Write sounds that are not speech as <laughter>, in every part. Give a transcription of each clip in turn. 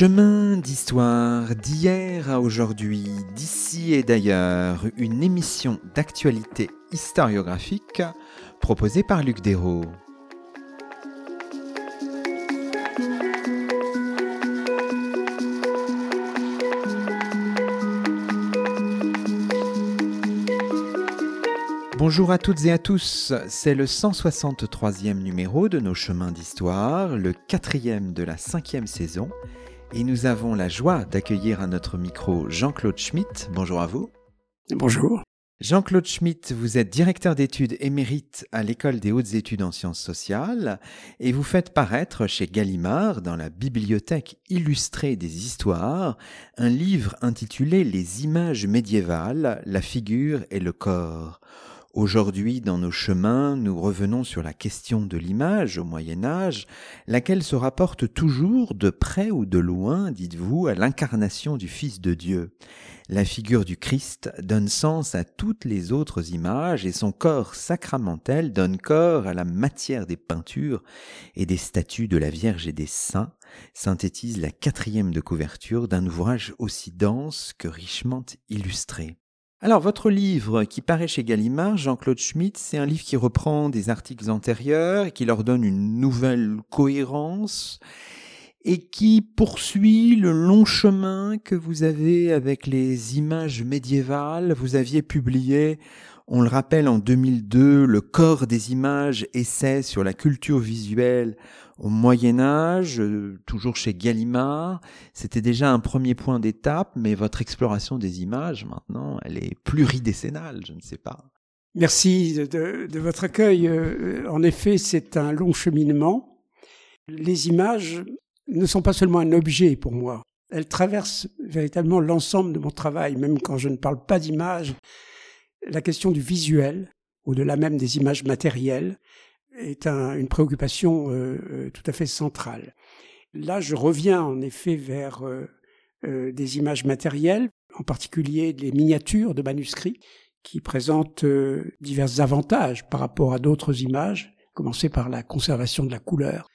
Chemin d'histoire d'hier à aujourd'hui, d'ici et d'ailleurs, une émission d'actualité historiographique proposée par Luc Dérault. Bonjour à toutes et à tous, c'est le 163e numéro de nos chemins d'histoire, le quatrième de la cinquième saison, et nous avons la joie d'accueillir à notre micro Jean-Claude Schmitt. Bonjour à vous. Bonjour. Jean-Claude Schmitt, vous êtes directeur d'études émérite à l'École des hautes études en sciences sociales et vous faites paraître chez Gallimard, dans la bibliothèque illustrée des histoires, un livre intitulé Les images médiévales, la figure et le corps. Aujourd'hui, dans nos chemins, nous revenons sur la question de l'image au Moyen Âge, laquelle se rapporte toujours, de près ou de loin, dites-vous, à l'incarnation du Fils de Dieu. La figure du Christ donne sens à toutes les autres images et son corps sacramentel donne corps à la matière des peintures et des statues de la Vierge et des saints, synthétise la quatrième de couverture d'un ouvrage aussi dense que richement illustré. Alors, votre livre qui paraît chez Gallimard, Jean-Claude Schmitt, c'est un livre qui reprend des articles antérieurs et qui leur donne une nouvelle cohérence et qui poursuit le long chemin que vous avez avec les images médiévales. Vous aviez publié, on le rappelle, en 2002, Le corps des images, essai sur la culture visuelle au Moyen Âge, euh, toujours chez Gallimard. C'était déjà un premier point d'étape, mais votre exploration des images, maintenant, elle est pluridécennale, je ne sais pas. Merci de, de votre accueil. Euh, en effet, c'est un long cheminement. Les images ne sont pas seulement un objet pour moi. Elles traversent véritablement l'ensemble de mon travail, même quand je ne parle pas d'images. La question du visuel, au-delà même des images matérielles, est une préoccupation euh, euh, tout à fait centrale. Là, je reviens en effet vers euh, des images matérielles, en particulier des miniatures de manuscrits qui présentent divers avantages par rapport à d'autres images, commencer par la conservation de la couleur,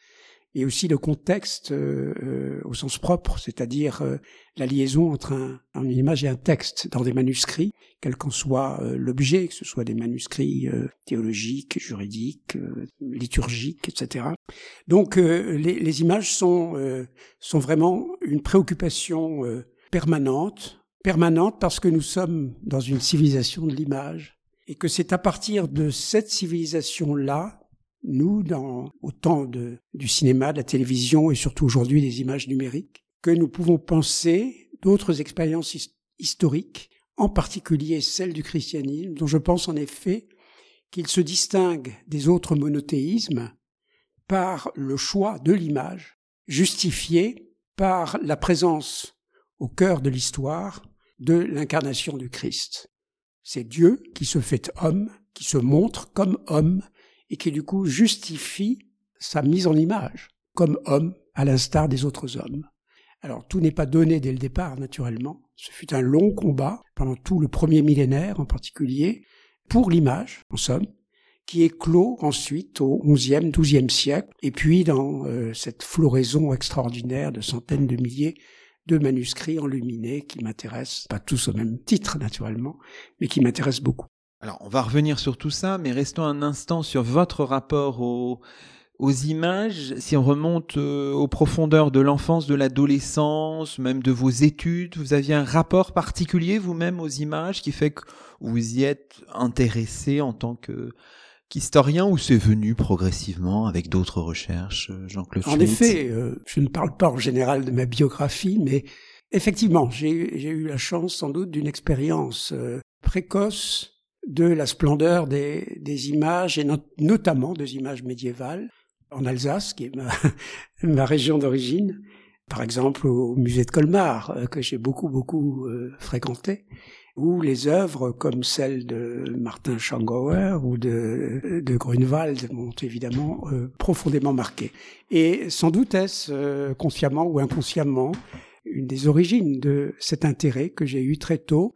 et aussi le contexte euh, euh, au sens propre, c'est-à-dire euh, la liaison entre un, une image et un texte dans des manuscrits, quel qu'en soit l'objet, que ce soit des manuscrits théologiques, juridiques, liturgiques, etc. Donc les, les, images sont, sont vraiment une préoccupation permanente, permanente parce que nous sommes dans une civilisation de l'image et que c'est à partir de cette civilisation-là nous, dans, au temps de, du cinéma, de la télévision et surtout aujourd'hui des images numériques, que nous pouvons penser d'autres expériences historiques, en particulier celle du christianisme, dont je pense en effet qu'il se distingue des autres monothéismes par le choix de l'image, justifié par la présence au cœur de l'histoire de l'incarnation du Christ. C'est Dieu qui se fait homme, qui se montre comme homme et qui du coup justifie sa mise en image comme homme à l'instar des autres hommes. Alors tout n'est pas donné dès le départ, naturellement. Ce fut un long combat pendant tout le premier millénaire en particulier pour l'image, en somme, qui est clos ensuite au XIe, XIIe siècle, et puis dans euh, cette floraison extraordinaire de centaines de milliers de manuscrits enluminés qui m'intéressent, pas tous au même titre naturellement, mais qui m'intéressent beaucoup. Alors, on va revenir sur tout ça, mais restons un instant sur votre rapport aux, images. Si on remonte euh, aux profondeurs de l'enfance, de l'adolescence, même de vos études, vous aviez un rapport particulier vous-même aux images qui fait que vous y êtes intéressé en tant que qu'historien ou c'est venu progressivement avec d'autres recherches, euh, Jean-Claude En effet, euh, je ne parle pas en général de ma biographie, mais effectivement, j'ai eu la chance sans doute d'une expérience précoce de la splendeur des, des images, et notamment des images médiévales, en Alsace, qui est ma, <laughs> ma région d'origine, par exemple au musée de Colmar, euh, que j'ai beaucoup, beaucoup euh, fréquenté, ou les œuvres comme celles de Martin Schongauer ou de, de Grunewald m'ont évidemment euh, profondément marqué. Et sans doute est-ce consciemment ou inconsciemment une des origines de cet intérêt que j'ai eu très tôt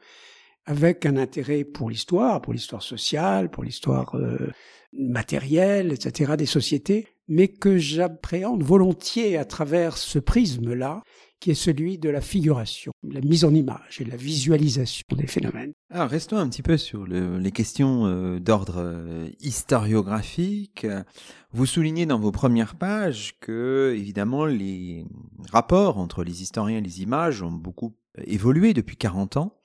avec un intérêt pour l'histoire, pour l'histoire sociale, pour l'histoire euh, matérielle, etc., des sociétés, mais que j'appréhende volontiers à travers ce prisme-là, qui est celui de la figuration, la mise en image et la visualisation des phénomènes. Alors restons un petit peu sur les questions euh, d'ordre euh, historiographique. Vous soulignez dans vos premières pages que, évidemment, les rapports entre les historiens et les images ont beaucoup évolué depuis 40 ans.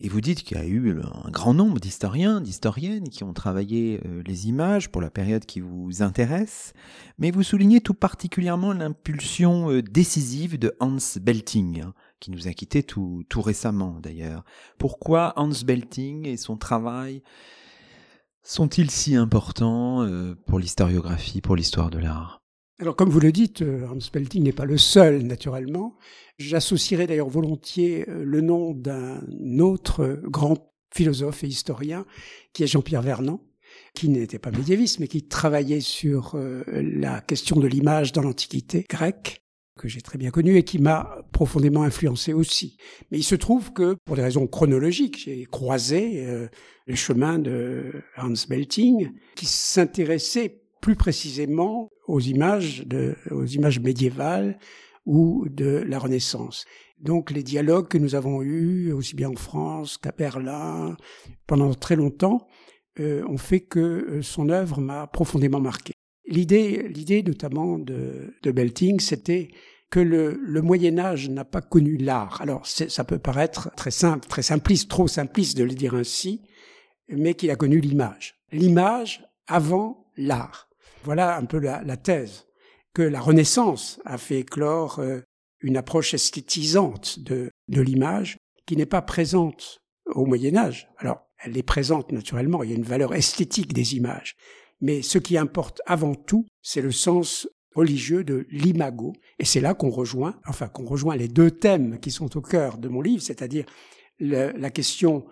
Et vous dites qu'il y a eu un grand nombre d'historiens, d'historiennes qui ont travaillé euh, les images pour la période qui vous intéresse, mais vous soulignez tout particulièrement l'impulsion euh, décisive de Hans Belting, hein, qui nous a quittés tout, tout récemment d'ailleurs. Pourquoi Hans Belting et son travail sont-ils si importants euh, pour l'historiographie, pour l'histoire de l'art? Alors, comme vous le dites, Hans Belting n'est pas le seul, naturellement. J'associerai d'ailleurs volontiers euh, le nom d'un autre grand philosophe et historien, qui est Jean-Pierre Vernant, qui n'était pas médiéviste, mais qui travaillait sur euh, la question de l'image dans l'Antiquité grecque, que j'ai très bien connu et qui m'a profondément influencé aussi. Mais il se trouve que, pour des raisons chronologiques, j'ai croisé euh, le chemin de Hans Belting, qui s'intéressait plus précisément aux images, aux images médiévales, ou de la Renaissance. Donc les dialogues que nous avons eus, aussi bien en France qu'à Berlin, pendant très longtemps, euh, ont fait que euh, son œuvre m'a profondément marqué. L'idée, l'idée notamment de, Belting, c'était que le Moyen Âge n'a pas connu l'art. Alors ça peut paraître très simple, très simpliste, trop simpliste de le dire ainsi, mais qu'il a connu l'image. L'image avant l'art. Voilà un peu la, thèse que la Renaissance a fait éclore euh, une approche esthétisante de, de l'image qui n'est pas présente au Moyen Âge. Alors, elle est présente naturellement, il y a une valeur esthétique des images, mais ce qui importe avant tout, c'est le sens religieux de l'imago, et c'est là qu'on rejoint, enfin qu'on rejoint les deux thèmes qui sont au cœur de mon livre, c'est-à-dire la question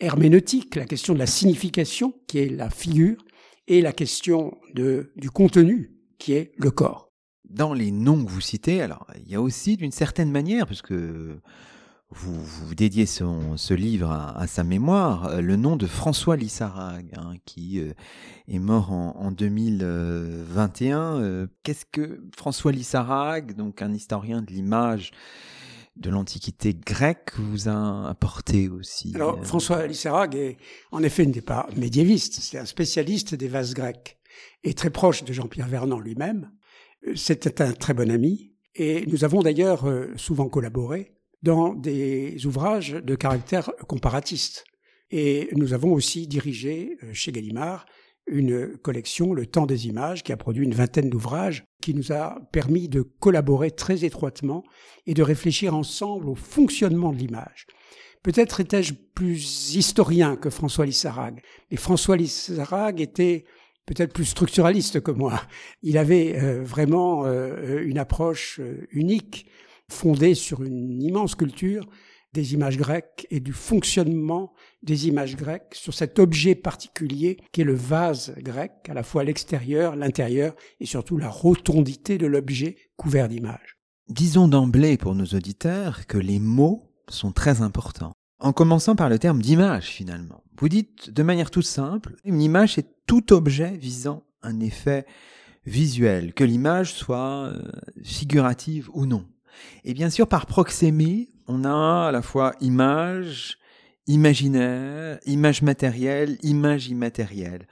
herméneutique, la question de la signification, qui est la figure, et la question de, du contenu, qui est le corps. Dans les noms que vous citez, alors il y a aussi d'une certaine manière, puisque vous, vous dédiez ce livre à, sa mémoire, euh, le nom de François Lissarag, hein, qui euh, est mort en, en 2021. Euh, qu'est-ce que François Lissarag, donc un historien de l'image, de l'Antiquité grecque vous a apporté aussi Alors, François Lissarag est, en effet, n'est pas médiéviste, c'est un spécialiste des vases grecs et très proche de Jean-Pierre Vernant lui-même. C'était un très bon ami et nous avons d'ailleurs euh, souvent collaboré dans des ouvrages de caractère comparatiste. Et nous avons aussi dirigé euh, chez Gallimard une collection, Le Temps des images, qui a produit une vingtaine d'ouvrages, qui nous a permis de collaborer très étroitement et de réfléchir ensemble au fonctionnement de l'image. Peut-être étais-je plus historien que François Lissarag, mais François Lissarag était peut-être plus structuraliste que moi. Il avait euh, vraiment euh, une approche euh, unique, fondée sur une immense culture des images grecques et du fonctionnement des images grecques sur cet objet particulier qui est le vase grec, à la fois l'extérieur, l'intérieur et surtout la rotondité de l'objet couvert d'images. Disons d'emblée pour nos auditeurs que les mots sont très importants. En commençant par le terme d'image finalement. Vous dites de manière toute simple, une image est tout objet visant un effet visuel, que l'image soit euh, figurative ou non. Et bien sûr, par proxémie, on a à la fois image, imaginaire, image matérielle, image immatérielle.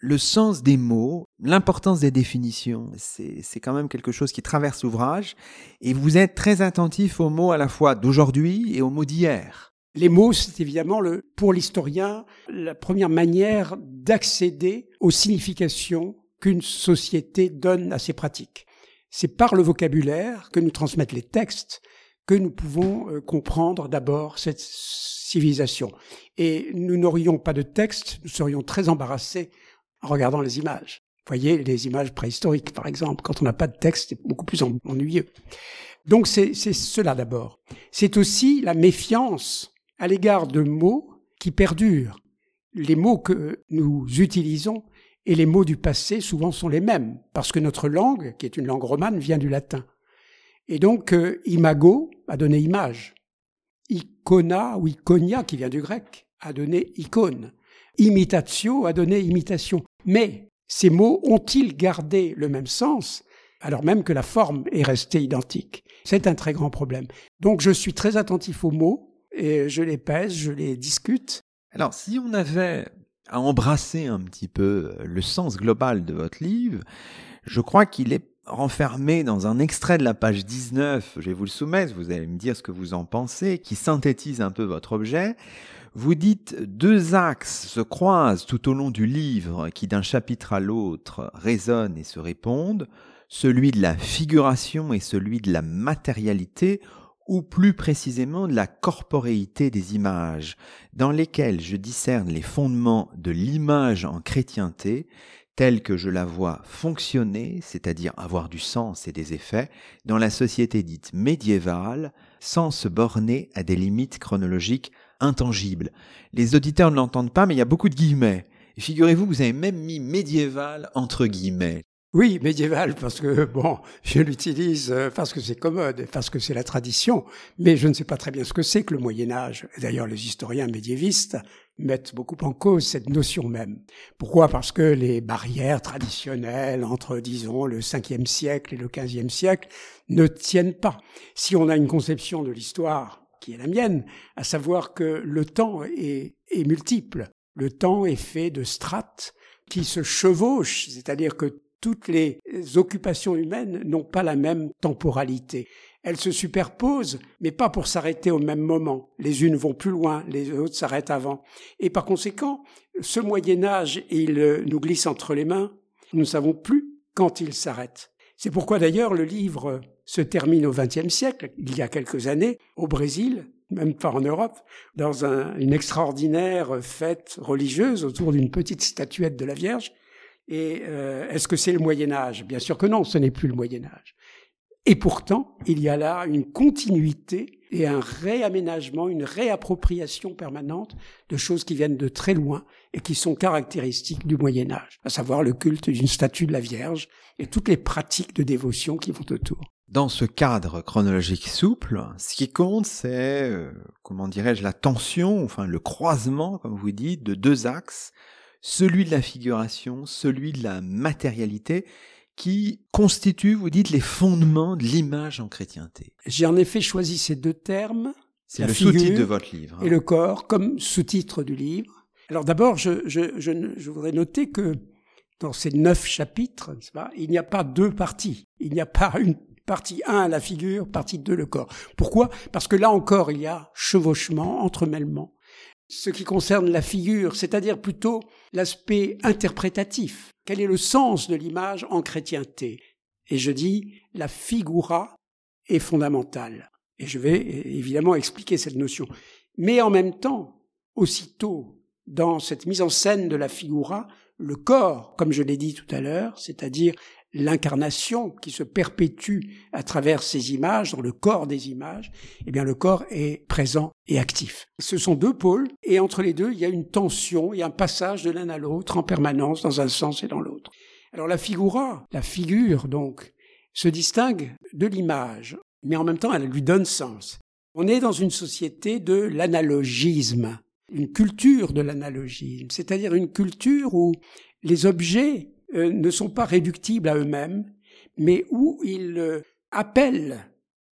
Le sens des mots, l'importance des définitions, c'est quand même quelque chose qui traverse l'ouvrage, et vous êtes très attentif aux mots à la fois d'aujourd'hui et aux mots d'hier. Les mots, c'est évidemment le, pour l'historien la première manière d'accéder aux significations qu'une société donne à ses pratiques. C'est par le vocabulaire que nous transmettent les textes que nous pouvons euh, comprendre d'abord cette civilisation. Et nous n'aurions pas de texte, nous serions très embarrassés en regardant les images. Vous voyez, les images préhistoriques, par exemple, quand on n'a pas de texte, c'est beaucoup plus ennuyeux. Donc c'est cela d'abord. C'est aussi la méfiance à l'égard de mots qui perdurent. Les mots que nous utilisons et les mots du passé souvent sont les mêmes, parce que notre langue, qui est une langue romane, vient du latin. Et donc, euh, imago a donné image. Icona ou iconia, qui vient du grec, a donné icône. Imitatio a donné imitation. Mais Ces mots ont-ils gardé le même sens alors même que la forme est restée identique? C'est un très grand problème. Donc je suis très attentif aux mots et je les pèse, je les discute. Alors si on avait à embrasser un petit peu le sens global de votre livre, je crois qu'il est renfermé dans un extrait de la page 19, je vais vous le soumettre, vous allez me dire ce que vous en pensez, qui synthétise un peu votre objet. Vous dites deux axes se croisent tout au long du livre qui d'un chapitre à l'autre résonnent et se répondent, celui de la figuration et celui de la matérialité, ou plus précisément de la corporéité des images, dans lesquelles je discerne les fondements de l'image en chrétienté, telle que je la vois fonctionner, c'est-à-dire avoir du sens et des effets, dans la société dite médiévale, sans se borner à des limites chronologiques intangibles. Les auditeurs ne l'entendent pas, mais il y a beaucoup de guillemets. Figurez-vous vous avez même mis médiéval entre guillemets. Oui, médiéval, parce que, bon, je l'utilise euh, parce que c'est commode, parce que c'est la tradition, mais je ne sais pas très bien ce que c'est que le Moyen Âge. D'ailleurs, les historiens médiévistes mettent beaucoup en cause cette notion même. Pourquoi? Parce que les barrières traditionnelles entre, disons, le 5e siècle et le 15e siècle ne tiennent pas. Si on a une conception de l'histoire qui est la mienne, à savoir que le temps est, est multiple, le temps est fait de strates qui se chevauchent, c'est-à-dire que toutes les occupations humaines n'ont pas la même temporalité. Elles se superposent, mais pas pour s'arrêter au même moment. Les unes vont plus loin, les autres s'arrêtent avant. Et par conséquent, ce Moyen Âge, il nous glisse entre les mains. Nous ne savons plus quand il s'arrête. C'est pourquoi d'ailleurs le livre se termine au XXe siècle, il y a quelques années, au Brésil, même pas en Europe, dans une extraordinaire fête religieuse autour d'une petite statuette de la Vierge, et euh, est-ce que c'est le Moyen Âge? Bien sûr que non, ce n'est plus le Moyen Âge. Et pourtant, il y a là une continuité et un réaménagement, une réappropriation permanente de choses qui viennent de très loin et qui sont caractéristiques du Moyen Âge, à savoir le culte d'une statue de la Vierge et toutes les pratiques de dévotion qui vont autour. Dans ce cadre chronologique souple, ce qui compte, c'est, euh, comment dirais-je, la tension, enfin le croisement, comme vous dites, de deux axes celui de la figuration, celui de la matérialité, qui constituent, vous dites, les fondements de l'image en chrétienté. J'ai en effet choisi ces deux termes. C'est le sous-titre de votre livre. Hein. Et le corps comme sous-titre du livre. Alors d'abord, je, je, je, je, voudrais noter que dans ces neuf chapitres, pas, il n'y a pas deux parties. Il n'y a pas une partie 1 la figure, partie 2 le corps. Pourquoi? Parce que là encore, il y a chevauchement, entremêlement ce qui concerne la figure, c'est-à-dire plutôt l'aspect interprétatif. Quel est le sens de l'image en chrétienté? Et je dis, la figura est fondamentale. Et je vais évidemment expliquer cette notion. Mais en même temps, aussitôt, dans cette mise en scène de la figura, le corps, comme je l'ai dit tout à l'heure, c'est-à-dire l'incarnation qui se perpétue à travers ces images, dans le corps des images, eh bien le corps est présent et actif. Ce sont deux pôles, et entre les deux, il y a une tension et un passage de l'un à l'autre en permanence, dans un sens et dans l'autre. Alors la figura, la figure donc, se distingue de l'image, mais en même temps elle lui donne sens. On est dans une société de l'analogisme, une culture de l'analogisme, c'est-à-dire une culture où les objets euh, ne sont pas réductibles à eux-mêmes, mais où ils euh, appellent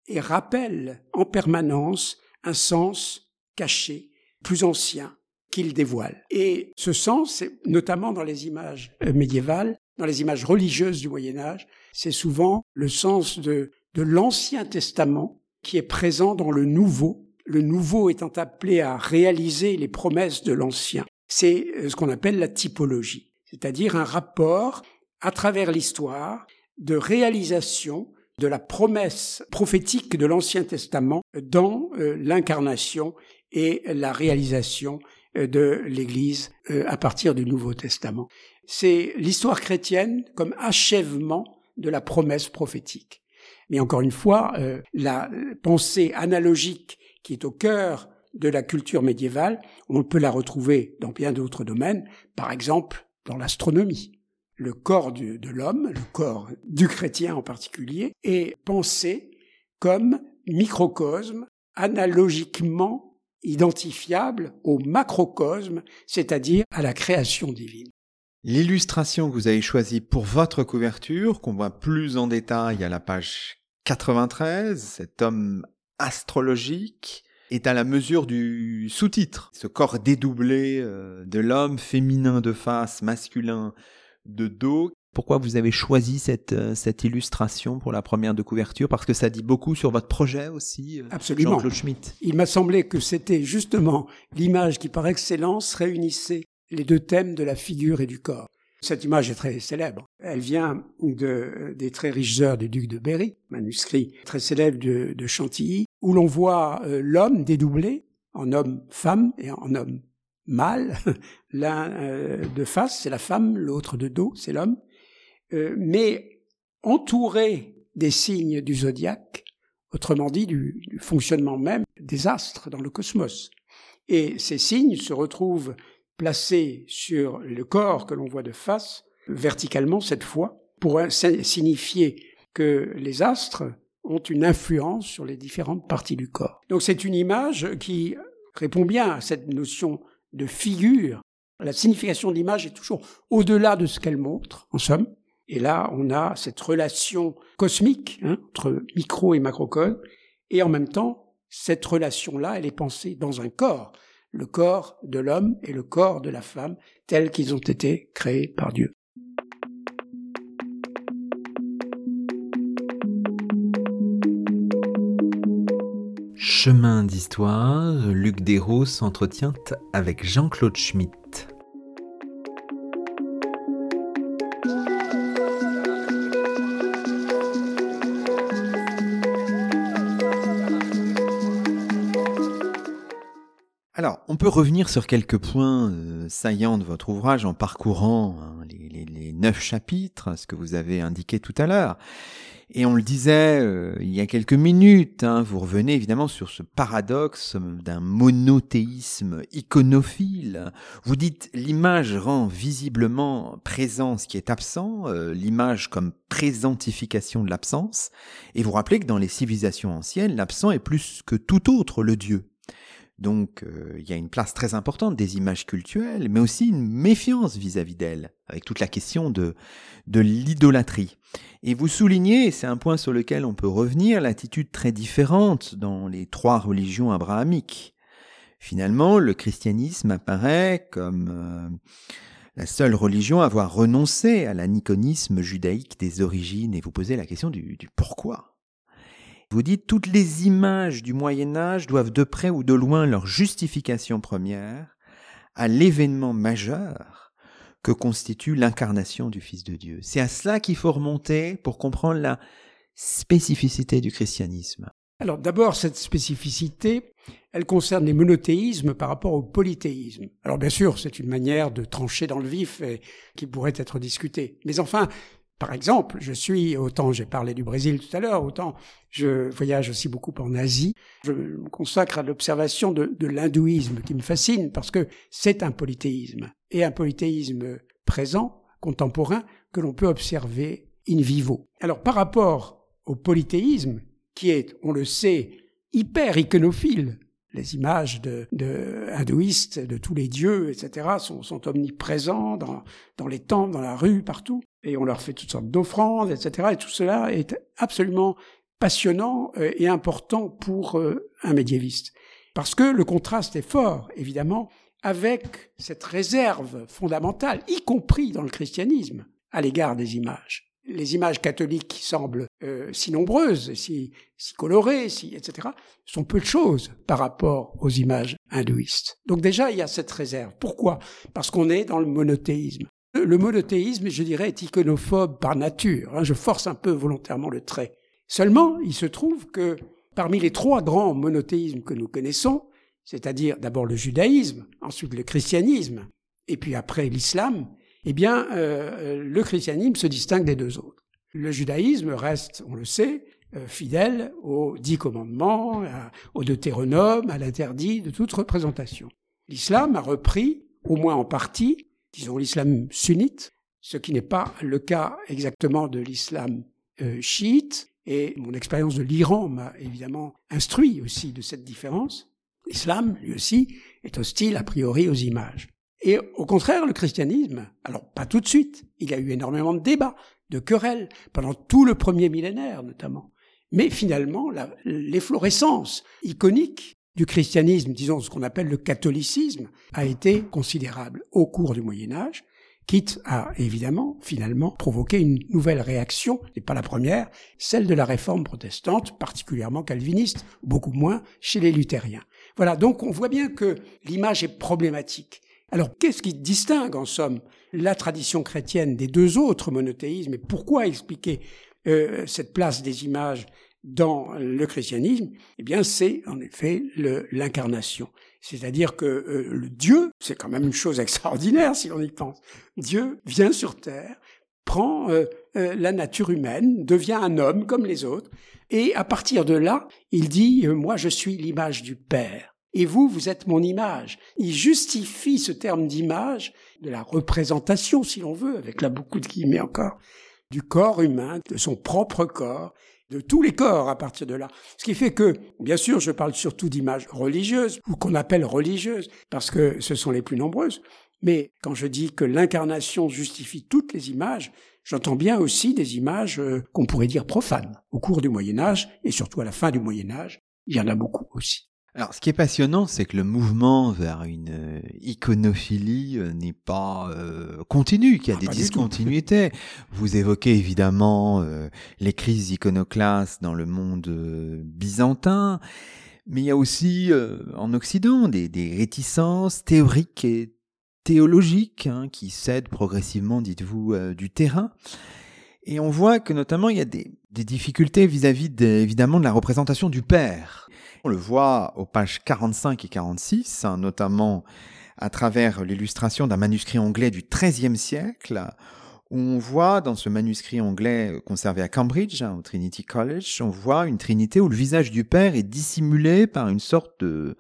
et rappellent en permanence un sens caché, plus ancien, qu'ils dévoilent. Et ce sens, notamment dans les images euh, médiévales, dans les images religieuses du Moyen Âge, c'est souvent le sens de, de l'Ancien Testament qui est présent dans le Nouveau, le Nouveau étant appelé à réaliser les promesses de l'Ancien. C'est ce qu'on appelle la typologie c'est-à-dire un rapport à travers l'histoire de réalisation de la promesse prophétique de l'Ancien Testament dans euh, l'incarnation et la réalisation euh, de l'Église euh, à partir du Nouveau Testament. C'est l'histoire chrétienne comme achèvement de la promesse prophétique. Mais encore une fois, la pensée analogique qui est au cœur de la culture médiévale, on peut la retrouver dans bien d'autres domaines, par exemple dans l'astronomie. Le corps de l'homme, le corps du chrétien en particulier, est pensé comme microcosme analogiquement identifiable au macrocosme, c'est-à-dire à la création divine. L'illustration que vous avez choisie pour votre couverture, qu'on voit plus en détail à la page 93, cet homme astrologique, est à la mesure du sous-titre. Ce corps dédoublé euh, de l'homme, féminin de face, masculin de dos. Pourquoi vous avez choisi cette, euh, cette illustration pour la première de couverture? Parce que ça dit beaucoup sur votre projet aussi, euh, Absolument. Jean-Claude Schmitt. Il m'a semblé que c'était justement l'image qui par excellence réunissait les deux thèmes de la figure et du corps. Cette image est très célèbre. Elle vient de, des très riches heures du duc de Berry, manuscrit très célèbre de, Chantilly, où l'on voit euh, l'homme dédoublé en homme-femme et en homme mâle. <laughs> L'un euh, de face, c'est la femme, l'autre de dos, c'est l'homme. Euh, mais entouré des signes du zodiaque, autrement dit du fonctionnement même des astres dans le cosmos. Et ces signes se retrouvent placé sur le corps que l'on voit de face, verticalement cette fois, pour signifier que les astres ont une influence sur les différentes parties du corps. Donc c'est une image qui répond bien à cette notion de figure. La signification de l'image est toujours au-delà de ce qu'elle montre, en somme. Et là, on a cette relation cosmique hein, entre micro et macrocosme, et en même temps, cette relation-là, elle est pensée dans un corps le corps de l'homme et le corps de la femme tels qu'ils ont été créés par Dieu. Chemin d'histoire, Luc Desros s'entretient avec Jean-Claude Schmitt. On peut revenir sur quelques points euh, saillants de votre ouvrage en parcourant hein, les, neuf chapitres, ce que vous avez indiqué tout à l'heure. Et on le disait euh, il y a quelques minutes, hein, vous revenez évidemment sur ce paradoxe d'un monothéisme iconophile. Vous dites l'image rend visiblement présent ce qui est absent, euh, l'image comme présentification de l'absence, et vous rappelez que dans les civilisations anciennes, l'absent est plus que tout autre le Dieu. Donc euh, il y a une place très importante des images cultuelles, mais aussi une méfiance vis-à-vis d'elles, avec toute la question de, de l'idolâtrie. Et vous soulignez, c'est un point sur lequel on peut revenir, l'attitude très différente dans les trois religions abrahamiques. Finalement, le christianisme apparaît comme euh, la seule religion à avoir renoncé à l'aniconisme judaïque des origines, et vous posez la question du pourquoi. Vous dites toutes les images du Moyen Âge doivent de près ou de loin leur justification première à l'événement majeur que constitue l'incarnation du Fils de Dieu. C'est à cela qu'il faut remonter pour comprendre la spécificité du christianisme. Alors d'abord, cette spécificité, elle concerne les monothéismes par rapport au polythéisme. Alors bien sûr, c'est une manière de trancher dans le vif et qui pourrait être discutée. Mais enfin, par exemple, je suis, autant j'ai parlé du Brésil tout à l'heure, autant je voyage aussi beaucoup en Asie. Je me consacre à l'observation de, l'hindouisme qui me fascine parce que c'est un polythéisme et un polythéisme présent, contemporain, que l'on peut observer in vivo. Alors par rapport au polythéisme, qui est, on le sait, hyper iconophile, les images de, de, hindouistes de tous les dieux, etc., sont, sont omniprésents dans, dans les temples, dans la rue, partout. Et on leur fait toutes sortes d'offrandes, etc. Et tout cela est absolument passionnant euh, et important pour euh, un médiéviste. Parce que le contraste est fort, évidemment, avec cette réserve fondamentale, y compris dans le christianisme, à l'égard des images les images catholiques qui semblent euh, si nombreuses, si, si colorées, etc., sont peu de choses par rapport aux images hindouistes. Donc déjà, il y a cette réserve. Pourquoi? Parce qu'on est dans le monothéisme. Le, monothéisme, je dirais, est iconophobe par nature. Hein, je force un peu volontairement le trait. Seulement, il se trouve que parmi les trois grands monothéismes que nous connaissons, c'est-à-dire d'abord le judaïsme, ensuite le christianisme, et puis après l'islam, eh bien, euh, le christianisme se distingue des deux autres. Le judaïsme reste, on le sait, euh, fidèle aux dix commandements, au Deutéronome, à l'interdit de toute représentation. L'islam a repris, au moins en partie, disons l'islam sunnite, ce qui n'est pas le cas exactement de l'islam euh, chiite, et mon expérience de l'Iran m'a évidemment instruit aussi de cette différence. L'islam, lui aussi, est hostile a priori aux images. Et au contraire, le christianisme, alors pas tout de suite, il y a eu énormément de débats, de querelles, pendant tout le premier millénaire notamment. Mais finalement, l'efflorescence iconique du christianisme, disons ce qu'on appelle le catholicisme, a été considérable au cours du Moyen Âge, quitte à, évidemment, finalement, provoquer une nouvelle réaction, et pas la première, celle de la réforme protestante, particulièrement calviniste, beaucoup moins chez les luthériens. Voilà, donc on voit bien que l'image est problématique. Alors qu'est-ce qui distingue en somme la tradition chrétienne des deux autres monothéismes et pourquoi expliquer euh, cette place des images dans le christianisme Eh bien c'est en effet l'incarnation. C'est-à-dire que euh, le Dieu, c'est quand même une chose <laughs> extraordinaire si on y pense. Dieu vient sur terre, prend euh, la nature humaine, devient un homme comme les autres, et à partir de là, il dit, moi je suis l'image du Père et vous, vous êtes mon image. Il justifie ce terme d'image, de la représentation, si l'on veut, avec là beaucoup de guillemets encore, du corps humain, de son propre corps, de tous les corps à partir de là. Ce qui fait que, bien sûr, je parle surtout d'images religieuses, ou qu'on appelle religieuses, parce que ce sont les plus nombreuses. Mais quand je dis que l'incarnation justifie toutes les images, j'entends bien aussi des images euh, qu'on pourrait dire profanes. Au cours du Moyen Âge, et surtout à la fin du Moyen Âge, il y en a beaucoup aussi. Alors, ce qui est passionnant, c'est que le mouvement vers une euh, iconophilie euh, n'est pas euh, continu, qu'il y a ah, des discontinuités. Vous évoquez évidemment les crises iconoclastes dans le monde byzantin, mais il y a aussi en Occident des, des, réticences théoriques et théologiques hein, qui cèdent progressivement, dites-vous, du terrain. Et on voit que notamment il y a des, des difficultés vis-à-vis évidemment de la représentation du Père on le voit aux pages 45 et 46, hein, notamment à travers l'illustration d'un manuscrit anglais du XIIIe siècle, où on voit dans ce manuscrit anglais conservé à Cambridge, hein, au Trinity College, on voit une trinité où le visage du Père est dissimulé par une sorte de,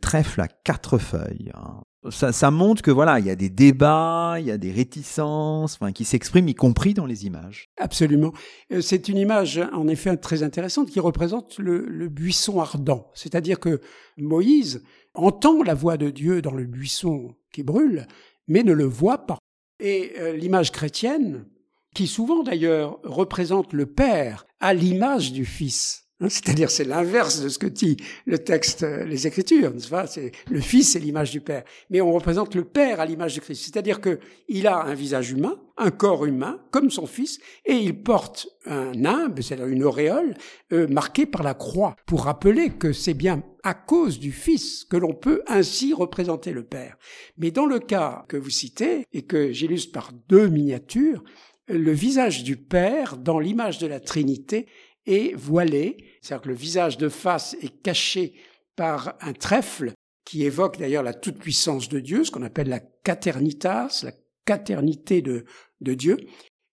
trèfle à quatre feuilles. Hein. Ça, ça, montre que voilà, il y a des débats, il y a des réticences, enfin, qui s'expriment, y compris dans les images. Absolument. Euh, c'est une image, en effet, très intéressante qui représente le, le buisson ardent. C'est-à-dire que Moïse entend la voix de Dieu dans le buisson qui brûle, mais ne le voit pas. Et euh, l'image chrétienne, qui souvent d'ailleurs représente le Père à l'image du Fils, c'est-à-dire, c'est l'inverse de ce que dit le texte, euh, les Écritures, n'est-ce pas? C'est le Fils, c'est l'image du Père, mais on représente le Père à l'image de Christ. C'est-à-dire que il a un visage humain, un corps humain, comme son Fils, et il porte un nimbe, c'est-à-dire une auréole euh, marquée par la croix, pour rappeler que c'est bien à cause du Fils que l'on peut ainsi représenter le Père. Mais dans le cas que vous citez et que j'illustre par deux miniatures, le visage du Père dans l'image de la Trinité est voilé, c'est-à-dire que le visage de face est caché par un trèfle qui évoque d'ailleurs la toute-puissance de Dieu, ce qu'on appelle la caternitas, la caternité de, Dieu,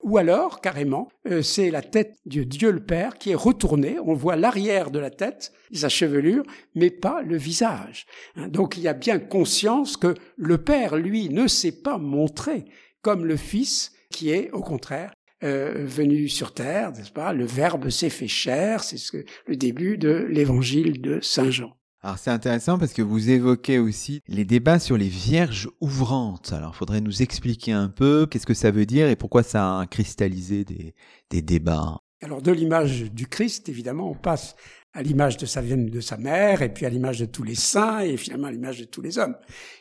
ou alors, carrément, euh, c'est la tête de Dieu le Père qui est retournée. On voit l'arrière de la tête, sa chevelure, mais pas le visage. Hein, donc il y a bien conscience que le Père, lui, ne s'est pas montré comme le Fils, qui est, au contraire, euh, venu sur terre, n'est-ce pas? Le Verbe s'est fait chair, c'est ce que, le début de l'évangile de Saint Jean. Alors c'est intéressant parce que vous évoquez aussi les débats sur les vierges ouvrantes. Alors faudrait nous expliquer un peu qu'est-ce que ça veut dire et pourquoi ça a cristallisé des, des débats. Alors de l'image du Christ, évidemment, on passe à l'image de sa, de sa mère, et puis à l'image de tous les saints, et finalement à l'image de tous les hommes.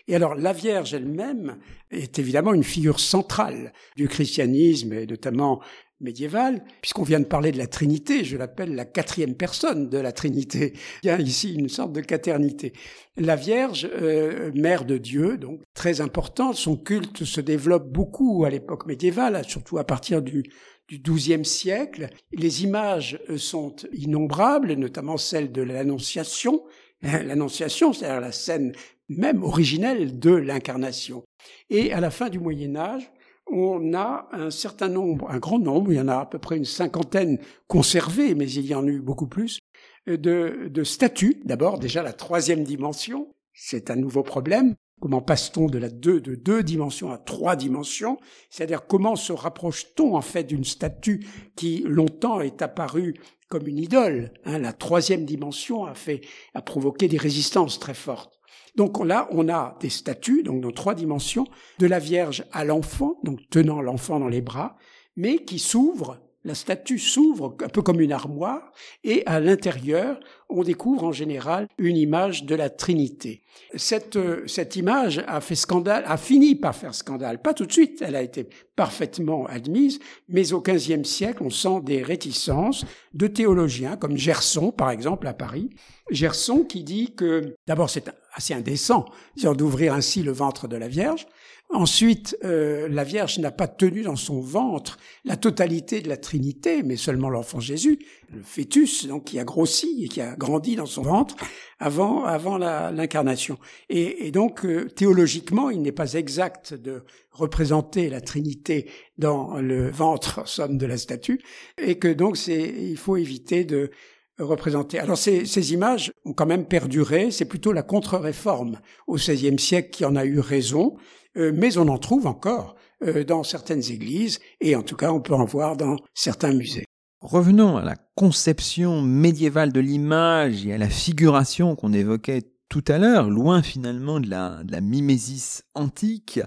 Et alors la Vierge elle-même est évidemment une figure centrale du christianisme, et notamment médiéval, puisqu'on vient de parler de la Trinité, je l'appelle la quatrième personne de la Trinité. Il y a ici une sorte de quaternité. La Vierge, euh, mère de Dieu, donc très importante, son culte se développe beaucoup à l'époque médiévale, surtout à partir du du XIIe siècle. Les images euh, sont innombrables, notamment celle de l'Annonciation. L'Annonciation, c'est-à-dire la scène même originelle de l'incarnation. Et à la fin du Moyen Âge, on a un certain nombre, un grand nombre, il y en a à peu près une cinquantaine conservées, mais il y en a eu beaucoup plus, de, de statues. D'abord, déjà la troisième dimension, c'est un nouveau problème. Comment passe-t-on de la deux, de deux dimensions à trois dimensions? C'est-à-dire comment se rapproche-t-on en fait d'une statue qui longtemps est apparue comme une idole hein? La troisième dimension a fait, a provoqué des résistances très fortes. Donc là, on a des statues, donc dans trois dimensions, de la Vierge à l'enfant, donc tenant l'enfant dans les bras, mais qui s'ouvre la statue s'ouvre un peu comme une armoire et à l'intérieur, on découvre en général une image de la Trinité. Cette, cette image a fait scandale, a fini par faire scandale. Pas tout de suite, elle a été parfaitement admise, mais au XVe siècle, on sent des réticences de théologiens comme Gerson, par exemple, à Paris. Gerson qui dit que, d'abord, c'est assez indécent d'ouvrir ainsi le ventre de la Vierge, Ensuite, euh, la Vierge n'a pas tenu dans son ventre la totalité de la Trinité, mais seulement l'enfant Jésus, le fœtus, donc qui a grossi et qui a grandi dans son ventre avant avant l'incarnation. Et, donc euh, théologiquement, il n'est pas exact de représenter la Trinité dans le ventre, somme, de la statue, et que donc c'est il faut éviter de représenter. Alors ces, ces images ont quand même perduré. C'est plutôt la contre-réforme au XVIe siècle qui en a eu raison mais on en trouve encore euh, dans certaines églises, et en tout cas on peut en voir dans certains musées. Revenons à la conception médiévale de l'image et à la figuration qu'on évoquait tout à l'heure, loin finalement de la, mimésis antique.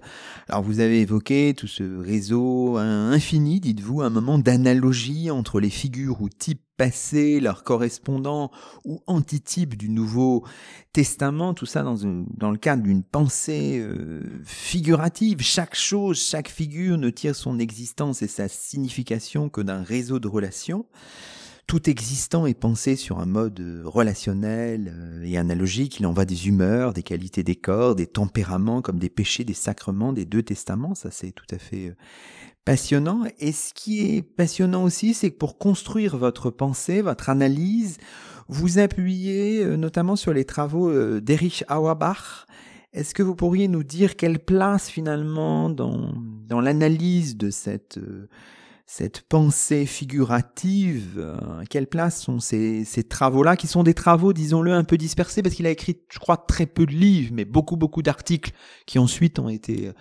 Alors vous avez évoqué tout ce réseau infini, dites-vous, un moment d'analogie entre les figures ou types passés, leurs correspondants ou antitypes du Nouveau Testament, tout ça dans, dans le cadre d'une pensée euh, figurative. Chaque chose, chaque figure ne tire son existence et sa signification que d'un réseau de relations tout existant est pensé sur un mode euh, relationnel euh, et analogique. Il en va des humeurs, des qualités des corps, des tempéraments, comme des péchés, des sacrements, des deux testaments. Ça, c'est tout à fait euh, passionnant. Et ce qui est passionnant aussi, c'est que pour construire votre pensée, votre analyse, vous appuyez notamment sur les travaux d'Erich Auerbach. Est-ce que vous pourriez nous dire quelle place finalement dans, dans l'analyse de cette cette pensée figurative, euh, quelle place sont ces, travaux-là, qui sont des travaux, disons-le, un peu dispersés, parce qu'il a écrit, je crois, très peu de livres, mais beaucoup, beaucoup d'articles qui ensuite ont été euh,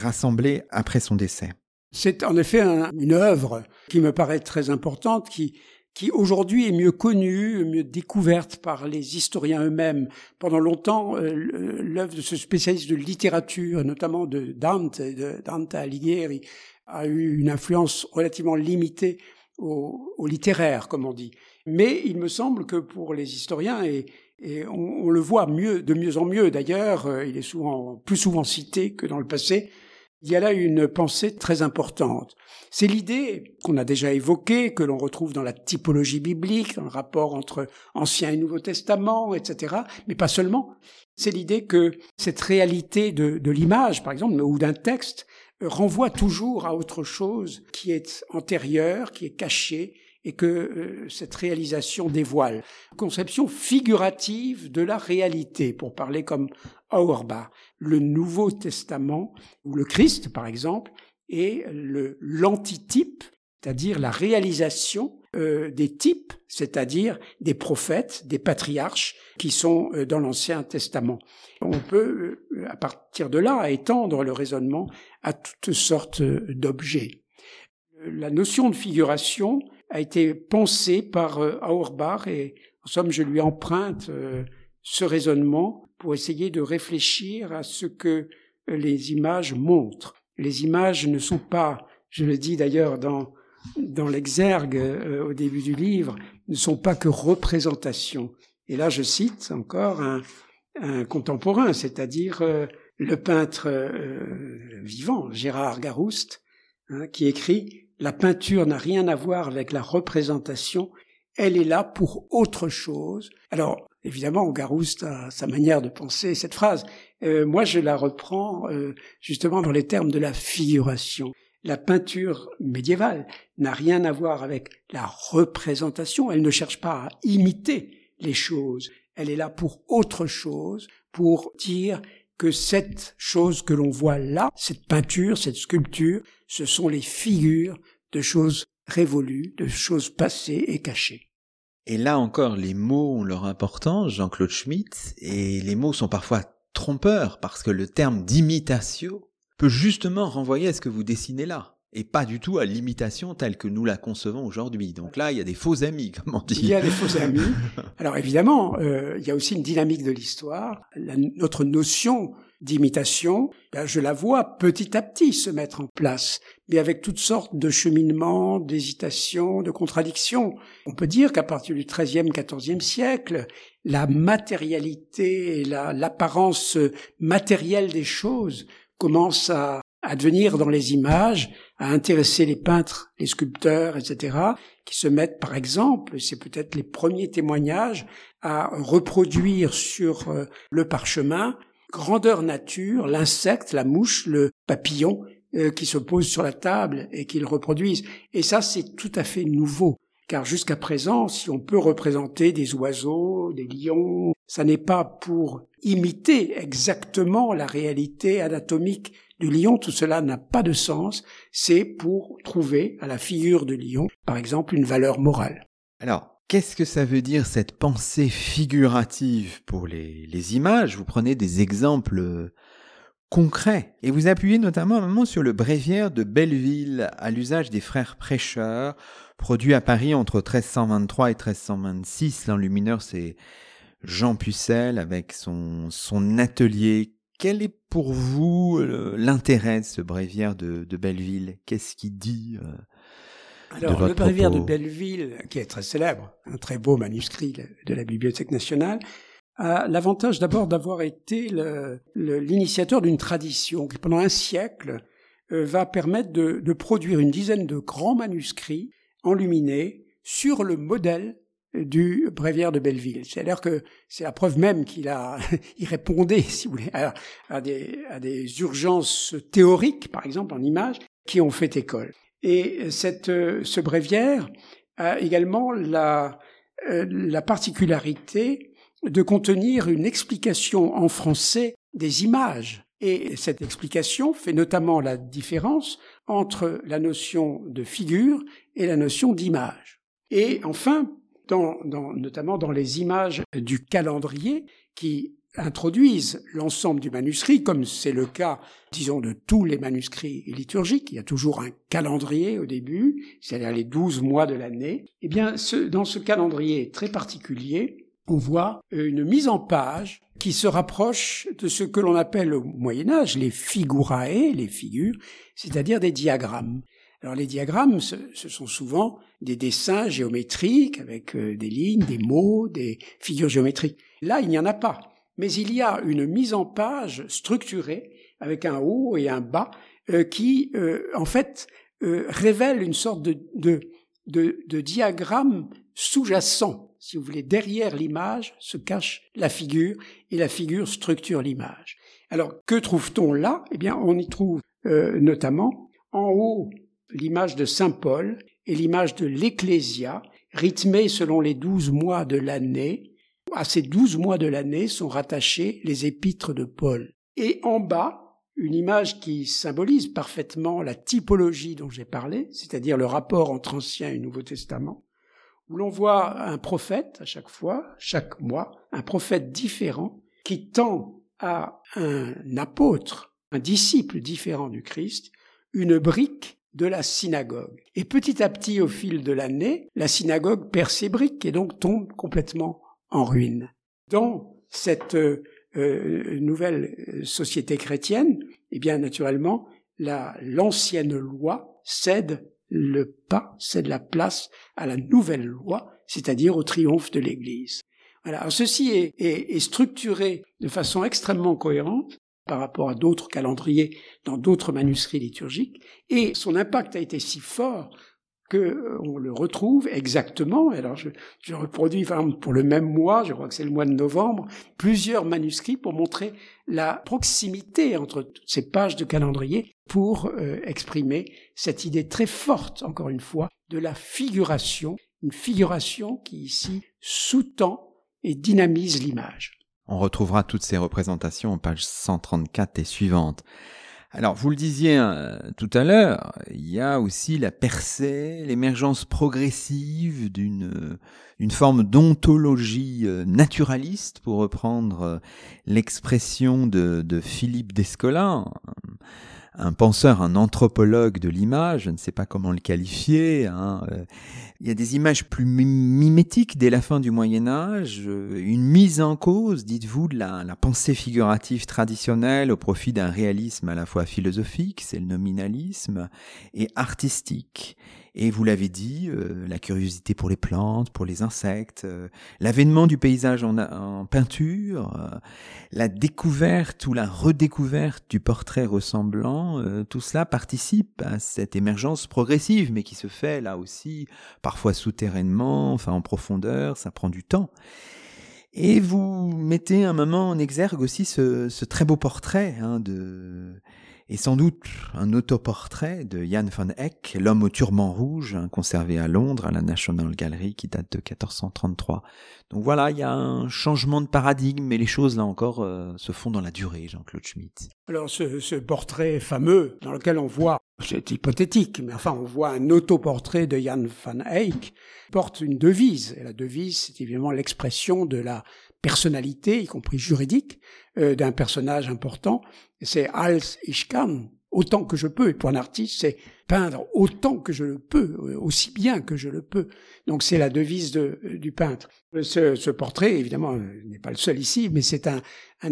rassemblés après son décès. C'est en effet une œuvre qui me paraît très importante, qui, qui aujourd'hui est mieux connue, mieux découverte par les historiens eux-mêmes. Pendant longtemps, euh, l'œuvre de ce spécialiste de littérature, notamment de Dante, de Dante Alighieri, a eu une influence relativement limitée au, au, littéraire, comme on dit. Mais il me semble que pour les historiens, et, et on, on, le voit mieux, de mieux en mieux d'ailleurs, euh, il est souvent plus souvent cité que dans le passé, il y a là une pensée très importante. C'est l'idée qu'on a déjà évoquée, que l'on retrouve dans la typologie biblique, dans le rapport entre Ancien et Nouveau Testament, etc., mais pas seulement. C'est l'idée que cette réalité de, de l'image, par exemple, ou d'un texte, renvoie toujours à autre chose qui est antérieure, qui est cachée, et que euh, cette réalisation dévoile. Conception figurative de la réalité, pour parler comme Auerbach. Le Nouveau Testament, ou le Christ par exemple, est l'antitype, c'est-à-dire la réalisation euh, des types, c'est-à-dire des prophètes, des patriarches qui sont euh, dans l'Ancien Testament. On peut, euh, à partir de là, étendre le raisonnement à toutes sortes d'objets. La notion de figuration a été pensée par Auerbach et en somme je lui emprunte ce raisonnement pour essayer de réfléchir à ce que les images montrent. Les images ne sont pas, je le dis d'ailleurs dans dans l'exergue euh, au début du livre ne sont pas que représentations. Et là, je cite encore un, contemporain, c'est-à-dire euh, le peintre euh, vivant, Gérard Garouste, hein, qui écrit La peinture n'a rien à voir avec la représentation, elle est là pour autre chose. Alors, évidemment, Garouste a sa manière de penser cette phrase. moi, je la reprends justement dans les termes de la figuration la peinture médiévale n'a rien à voir avec la représentation, elle ne cherche pas à imiter les choses, elle est là pour autre chose, pour dire que cette chose que l'on voit là, cette peinture, cette sculpture, ce sont les figures de choses révolues, de choses passées et cachées. Et là encore, les mots ont leur importance, Jean-Claude Schmitt, et les mots sont parfois trompeurs parce que le terme d'imitation peut justement renvoyer à ce que vous dessinez là. et pas du tout à l'imitation telle que nous la concevons aujourd'hui. Donc là, il y a des faux amis, <laughs> comme on dit. Il y a des faux amis. Alors évidemment, euh, il y a aussi une dynamique de l'histoire. Notre notion d'imitation, ben, je la vois petit à petit se mettre en place, mais avec toutes sortes de cheminements, d'hésitations, de contradictions. On peut dire qu'à partir du XIIIe, XIVe siècle, la matérialité et l'apparence matérielle des choses commence à, devenir dans les images, à intéresser les peintres, les sculpteurs, etc., qui se mettent, par exemple, c'est peut-être les premiers témoignages, à reproduire sur euh, le parchemin grandeur nature, l'insecte, la mouche, le papillon euh, qui se pose sur la table et qu'ils reproduisent. Et ça, c'est tout à fait nouveau. Car jusqu'à présent, si on peut représenter des oiseaux, des lions, ça n'est pas pour imiter exactement la réalité anatomique du lion, tout cela n'a pas de sens, c'est pour trouver à la figure du lion, par exemple, une valeur morale. Alors, Qu'est-ce que ça veut dire cette pensée figurative pour les, les images? Vous prenez des exemples euh, concrets. Et vous appuyez notamment sur le bréviaire de Belleville à l'usage des frères prêcheurs, produit à Paris entre 1323 et 1326. L'enlumineur, c'est Jean Pucelle avec son, son atelier. Quel est pour vous euh, l'intérêt de ce bréviaire de, de Belleville? Qu'est-ce qu'il dit euh, alors, le bréviaire de Belleville, qui est très célèbre, un très beau manuscrit de la Bibliothèque nationale, a l'avantage d'abord d'avoir été l'initiateur d'une tradition qui, pendant un siècle, euh, va permettre de, de, produire une dizaine de grands manuscrits enluminés sur le modèle du bréviaire de Belleville. C'est-à-dire que c'est la preuve même qu'il a, <laughs> il répondait, si vous voulez, à, à, des, à des urgences théoriques, par exemple en images, qui ont fait école. Et cette, ce bréviaire a également la, euh, la particularité de contenir une explication en français des images. Et cette explication fait notamment la différence entre la notion de figure et la notion d'image. Et enfin, notamment dans les images du calendrier qui introduisent l'ensemble du manuscrit, comme c'est le cas, disons, de tous les manuscrits liturgiques. Il y a toujours un calendrier au début, c'est-à-dire les douze mois de l'année. Eh bien, dans ce calendrier très particulier, on voit une mise en page qui se rapproche de ce que l'on appelle au Moyen Âge les figurae, les figures, c'est-à-dire des diagrammes. Alors les diagrammes, ce, sont souvent des dessins géométriques avec euh, des lignes, des mots, des figures géométriques. Là, il n'y en a pas mais il y a une mise en page structurée avec un haut et un bas euh, qui, euh, en fait, euh, révèle une sorte de, de, de, de diagramme sous-jacent. Si vous voulez, derrière l'image se cache la figure et la figure structure l'image. Alors, que trouve-t-on là? Eh bien, on y trouve notamment en haut l'image de Saint Paul et l'image de l'Ecclésia, rythmée selon les douze mois de l'année, à ces douze mois de l'année sont rattachés les épîtres de Paul. Et en bas, une image qui symbolise parfaitement la typologie dont j'ai parlé, c'est-à-dire le rapport entre Ancien et Nouveau Testament, où l'on voit un prophète à chaque fois, chaque mois, un prophète différent qui tend à un apôtre, un disciple différent du Christ, une brique de la synagogue. Et petit à petit, au fil de l'année, la synagogue perd ses briques et donc tombe complètement en ruine. Dans cette euh, euh, nouvelle société chrétienne, eh bien naturellement, l'ancienne loi cède le pas, cède la place à la nouvelle loi, c'est-à-dire au triomphe de l'Église. Voilà. Alors, ceci est, est, structuré de façon extrêmement cohérente par rapport à d'autres calendriers dans d'autres manuscrits liturgiques, et son impact a été si fort que euh, on le retrouve exactement. Alors je, je reproduis pour le même mois, je crois que c'est le mois de novembre, plusieurs manuscrits pour montrer la proximité entre toutes ces pages de calendrier pour euh, exprimer cette idée très forte, encore une fois, de la figuration, une figuration qui ici sous-tend et dynamise l'image. On retrouvera toutes ces représentations en page 134 et suivantes. Alors, vous le disiez euh, tout à l'heure, il y a aussi la percée, l'émergence progressive d'une euh, forme d'ontologie euh, naturaliste, pour reprendre l'expression de, de Philippe Descola, un penseur, un anthropologue de l'image, je ne sais pas comment le qualifier. Hein, euh, il y a des images plus mimétiques dès la fin du Moyen Âge, euh, une mise en cause, dites-vous, de la, la, pensée figurative traditionnelle au profit d'un réalisme à la fois philosophique, c'est le nominalisme, et artistique. Et vous l'avez dit, euh, la curiosité pour les plantes, pour les insectes, euh, l'avènement du paysage en, peinture, euh, la découverte ou la redécouverte du portrait ressemblant, tout cela participe à cette émergence progressive, mais qui se fait là aussi parfois souterrainement, enfin en profondeur, ça prend du temps. Et vous mettez un moment en exergue aussi ce, ce très beau portrait hein, de et sans doute un autoportrait de Jan van Eyck, l'homme au turban rouge, hein, conservé à Londres à la National Gallery qui date de 1433. Donc voilà, il y a un changement de paradigme, mais les choses là encore euh, se font dans la durée, Jean-Claude Schmitt. Alors ce, ce, portrait fameux dans lequel on voit, c'est hypothétique, mais enfin on voit un autoportrait de Jan van Eyck porte une devise. Et la devise, c'est évidemment l'expression de la personnalité, y compris juridique, euh, d'un personnage important. C'est als ich kann, autant que je peux. Et pour un artiste, c'est peindre autant que je le peux, euh, aussi bien que je le peux. Donc c'est la devise de, euh, du peintre. Ce, portrait, évidemment, n'est pas le seul ici, mais c'est un,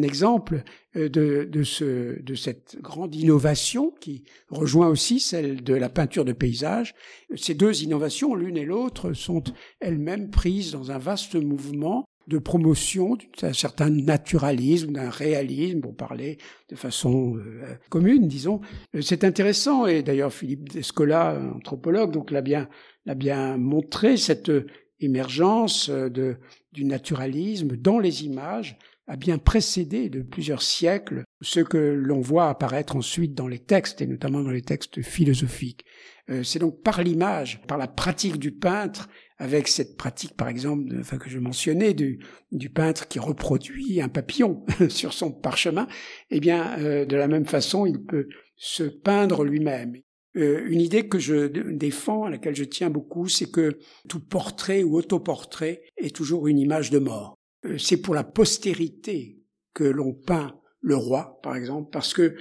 exemple de cette grande innovation qui rejoint aussi celle de la peinture de paysage. Ces deux innovations, l'une et l'autre, sont elles-mêmes prises dans un vaste mouvement de promotion d'un certain naturalisme, d'un réalisme, pour parler de façon euh, commune, disons. Euh, c'est intéressant, et d'ailleurs Philippe Descola, anthropologue, donc l'a bien, l'a bien montré, cette émergence euh, de, du naturalisme dans les images a bien précédé de plusieurs siècles ce que l'on voit apparaître ensuite dans les textes, et notamment dans les textes philosophiques. C'est donc par l'image, par la pratique du peintre, avec cette pratique, par exemple, enfin, que je mentionnais, du, peintre qui reproduit un papillon <laughs> sur son parchemin, eh bien, euh, de la même façon, il peut se peindre lui-même. Euh, une idée que je défends, à laquelle je tiens beaucoup, c'est que tout portrait ou autoportrait est toujours une image de mort. Euh, c'est pour la postérité que l'on peint le roi, par exemple, parce que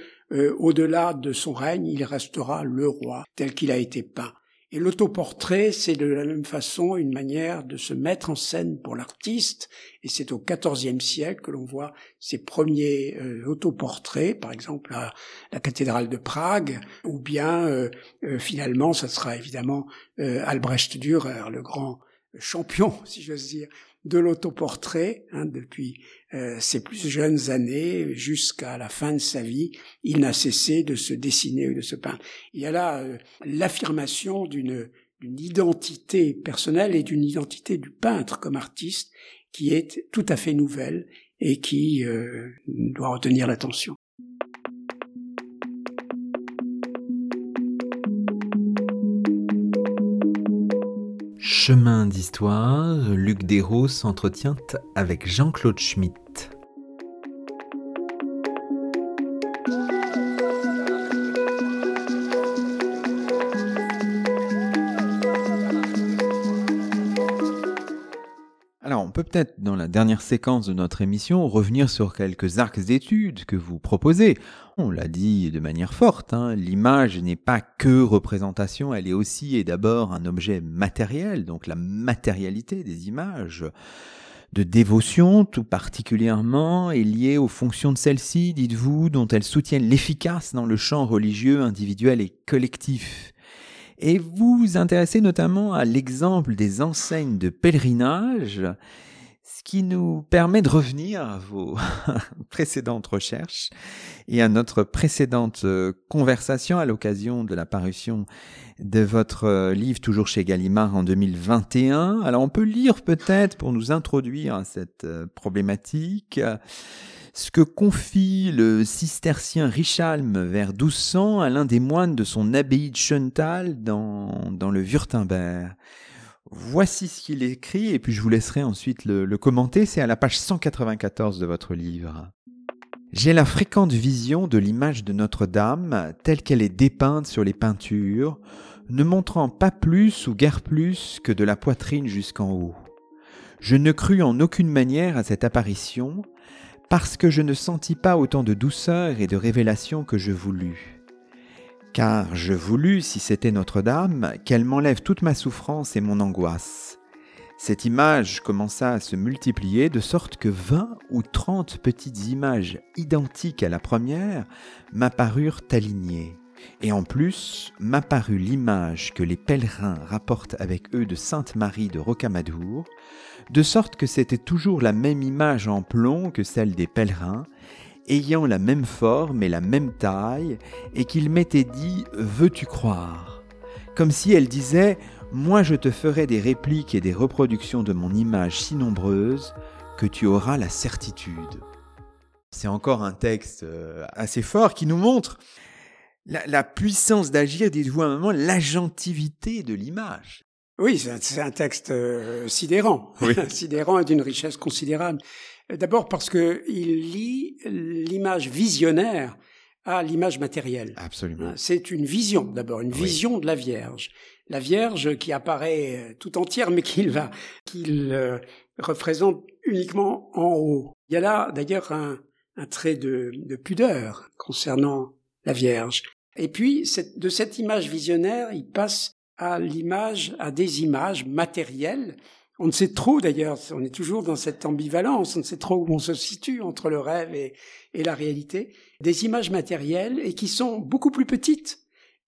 au-delà de son règne, il restera le roi tel qu'il a été peint. Et l'autoportrait, c'est de la même façon une manière de se mettre en scène pour l'artiste. Et c'est au XIVe siècle que l'on voit ces premiers euh, autoportraits, par exemple à la cathédrale de Prague, ou bien euh, euh, finalement, ça sera évidemment Albrecht Dürer, le grand champion, <laughs> si j'ose dire, de l'autoportrait hein, depuis euh, ses plus jeunes années jusqu'à la fin de sa vie. Il n'a cessé de se dessiner ou de se peindre. Il y a là euh, l'affirmation d'une identité personnelle et d'une identité du peintre comme artiste qui est tout à fait nouvelle et qui euh, doit retenir l'attention. Chemin d'histoire, Luc Desros s'entretient avec Jean-Claude Schmitt. Dans la dernière séquence de notre émission, revenir sur quelques arcs d'études que vous proposez. On l'a dit de manière forte, hein, l'image n'est pas que représentation, elle est aussi et d'abord un objet matériel, donc la matérialité des images de dévotion tout particulièrement est liée aux fonctions de celles-ci, dites-vous, dont elles soutiennent l'efficace dans le champ religieux, individuel et collectif. Et vous vous intéressez notamment à l'exemple des enseignes de pèlerinage qui nous permet de revenir à vos <laughs> précédentes recherches et à notre précédente euh, conversation à l'occasion de la parution de votre euh, livre toujours chez Gallimard en 2021. Alors on peut lire peut-être pour nous introduire à cette euh, problématique ce que confie le cistercien Richalm vers 1200 à l'un des moines de son abbaye de Schöntal dans, dans le Württemberg. Voici ce qu'il écrit, et puis je vous laisserai ensuite le, commenter. C'est à la page 194 de votre livre. J'ai la fréquente vision de l'image de Notre-Dame telle qu'elle est dépeinte sur les peintures, ne montrant pas plus ou guère plus que de la poitrine jusqu'en haut. Je ne crus en aucune manière à cette apparition, parce que je ne sentis pas autant de douceur et de révélation que je voulus. Car je voulus, si c'était Notre-Dame, qu'elle m'enlève toute ma souffrance et mon angoisse. Cette image commença à se multiplier de sorte que vingt ou trente petites images identiques à la première m'apparurent alignées. Et en plus, m'apparut l'image que les pèlerins rapportent avec eux de Sainte Marie de Rocamadour, de sorte que c'était toujours la même image en plomb que celle des pèlerins, ayant la même forme et la même taille, et qu'il m'était dit Veux-tu croire? Comme si elle disait Moi je te ferai des répliques et des reproductions de mon image si nombreuses que tu auras la certitude. C'est encore un texte euh, assez fort qui nous montre la, puissance d'agir, dites-vous à un moment, l'agentivité de l'image. Oui, c'est un, texte euh, sidérant, <laughs> sidérant et d'une richesse considérable. D'abord parce qu'il lit l'image visionnaire à l'image matérielle. Absolument. Hein, c'est une vision, d'abord, une vision de la Vierge. La Vierge qui apparaît euh, tout entière, <laughs> mais qu'il va, qu'il euh, représente uniquement en haut. Il y a là, d'ailleurs, un, un trait de, de, pudeur concernant la Vierge. Et puis, de cette image visionnaire, il passe à l'image, à des images matérielles. On ne sait trop d'ailleurs, on est toujours dans cette ambivalence, on ne sait trop où on se situe entre le rêve et, la réalité. Des images matérielles et qui sont beaucoup plus petites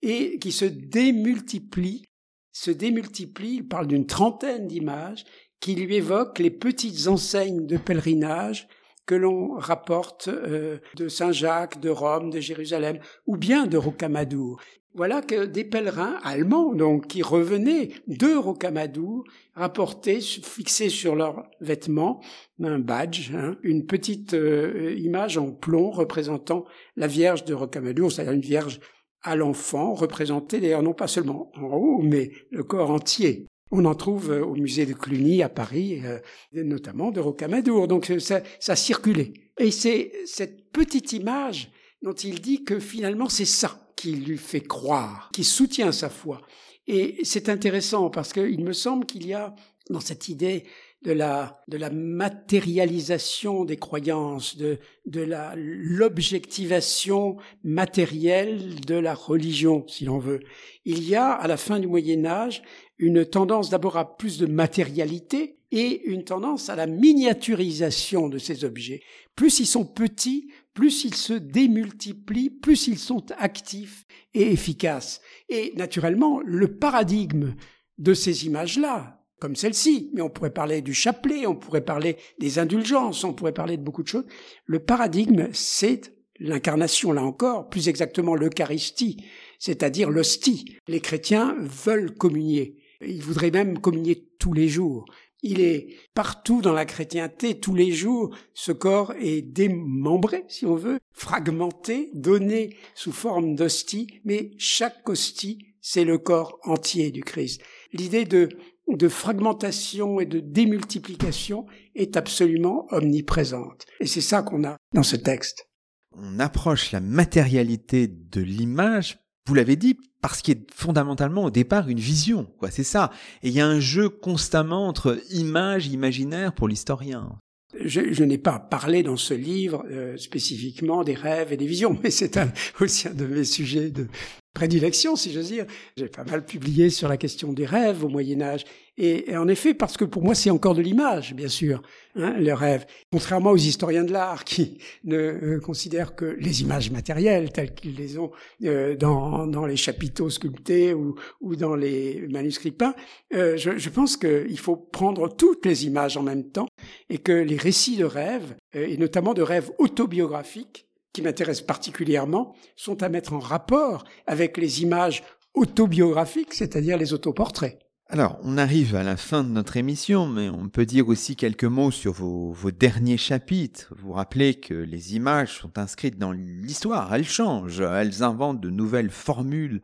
et qui se démultiplient, se démultiplient, il parle d'une trentaine d'images qui lui évoquent les petites enseignes de pèlerinage que l'on rapporte euh, de Saint-Jacques, de Rome, de Jérusalem, ou bien de Rocamadour. Voilà que des pèlerins allemands, donc, qui revenaient de Rocamadour, rapportaient, fixés sur leurs vêtements, un badge, hein, une petite euh, image en plomb représentant la Vierge de Rocamadour, c'est-à-dire une Vierge à l'enfant, représentée d'ailleurs non pas seulement en haut, mais le corps entier. On en trouve euh, au musée de Cluny à Paris, euh, notamment de Rocamadour. Donc ça, ça circulait. Et c'est cette petite image dont il dit que finalement c'est ça qui lui fait croire, qui soutient sa foi. Et c'est intéressant parce qu'il me semble qu'il y a dans cette idée de la, de la matérialisation des croyances, de, de la, l'objectivation matérielle de la religion, si l'on veut. Il y a, à la fin du Moyen Âge, une tendance d'abord à plus de matérialité et une tendance à la miniaturisation de ces objets. Plus ils sont petits, plus ils se démultiplient, plus ils sont actifs et efficaces. Et naturellement, le paradigme de ces images-là, comme celle-ci, mais on pourrait parler du chapelet, on pourrait parler des indulgences, on pourrait parler de beaucoup de choses. Le paradigme, c'est l'incarnation, là encore, plus exactement l'Eucharistie, c'est-à-dire l'hostie. Les chrétiens veulent communier. Ils voudraient même communier tous les jours. Il est partout dans la chrétienté, tous les jours, ce corps est démembré, si on veut, fragmenté, donné sous forme d'hostie, mais chaque hostie, c'est le corps entier du Christ. L'idée de de fragmentation et de démultiplication est absolument omniprésente. Et c'est ça qu'on a dans ce texte. On approche la matérialité de l'image, vous l'avez dit, parce qu'il est fondamentalement au départ une vision, quoi, c'est ça. Et il y a un jeu constamment entre image et imaginaire pour l'historien. Je, n'ai pas parlé dans ce livre euh, spécifiquement des rêves et des visions, <laughs> mais c'est aussi un de mes sujets de, prédilection, si j'ose dire. J'ai pas mal publié sur la question des rêves au Moyen Âge. Et, en effet, parce que pour moi, c'est encore de l'image, bien sûr, hein, le rêve. Contrairement aux historiens de l'art qui ne euh, considèrent que les images matérielles telles qu'ils les ont euh, dans, dans les chapiteaux sculptés ou, ou dans les manuscrits peints, euh, je, je pense qu'il faut prendre toutes les images en même temps et que les récits de rêves, et notamment de rêves autobiographiques, qui m'intéressent particulièrement sont à mettre en rapport avec les images autobiographiques, c'est-à-dire les autoportraits. Alors, on arrive à la fin de notre émission, mais on peut dire aussi quelques mots sur vos, derniers chapitres. Vous rappelez que les images sont inscrites dans l'histoire, elles changent, elles inventent de nouvelles formules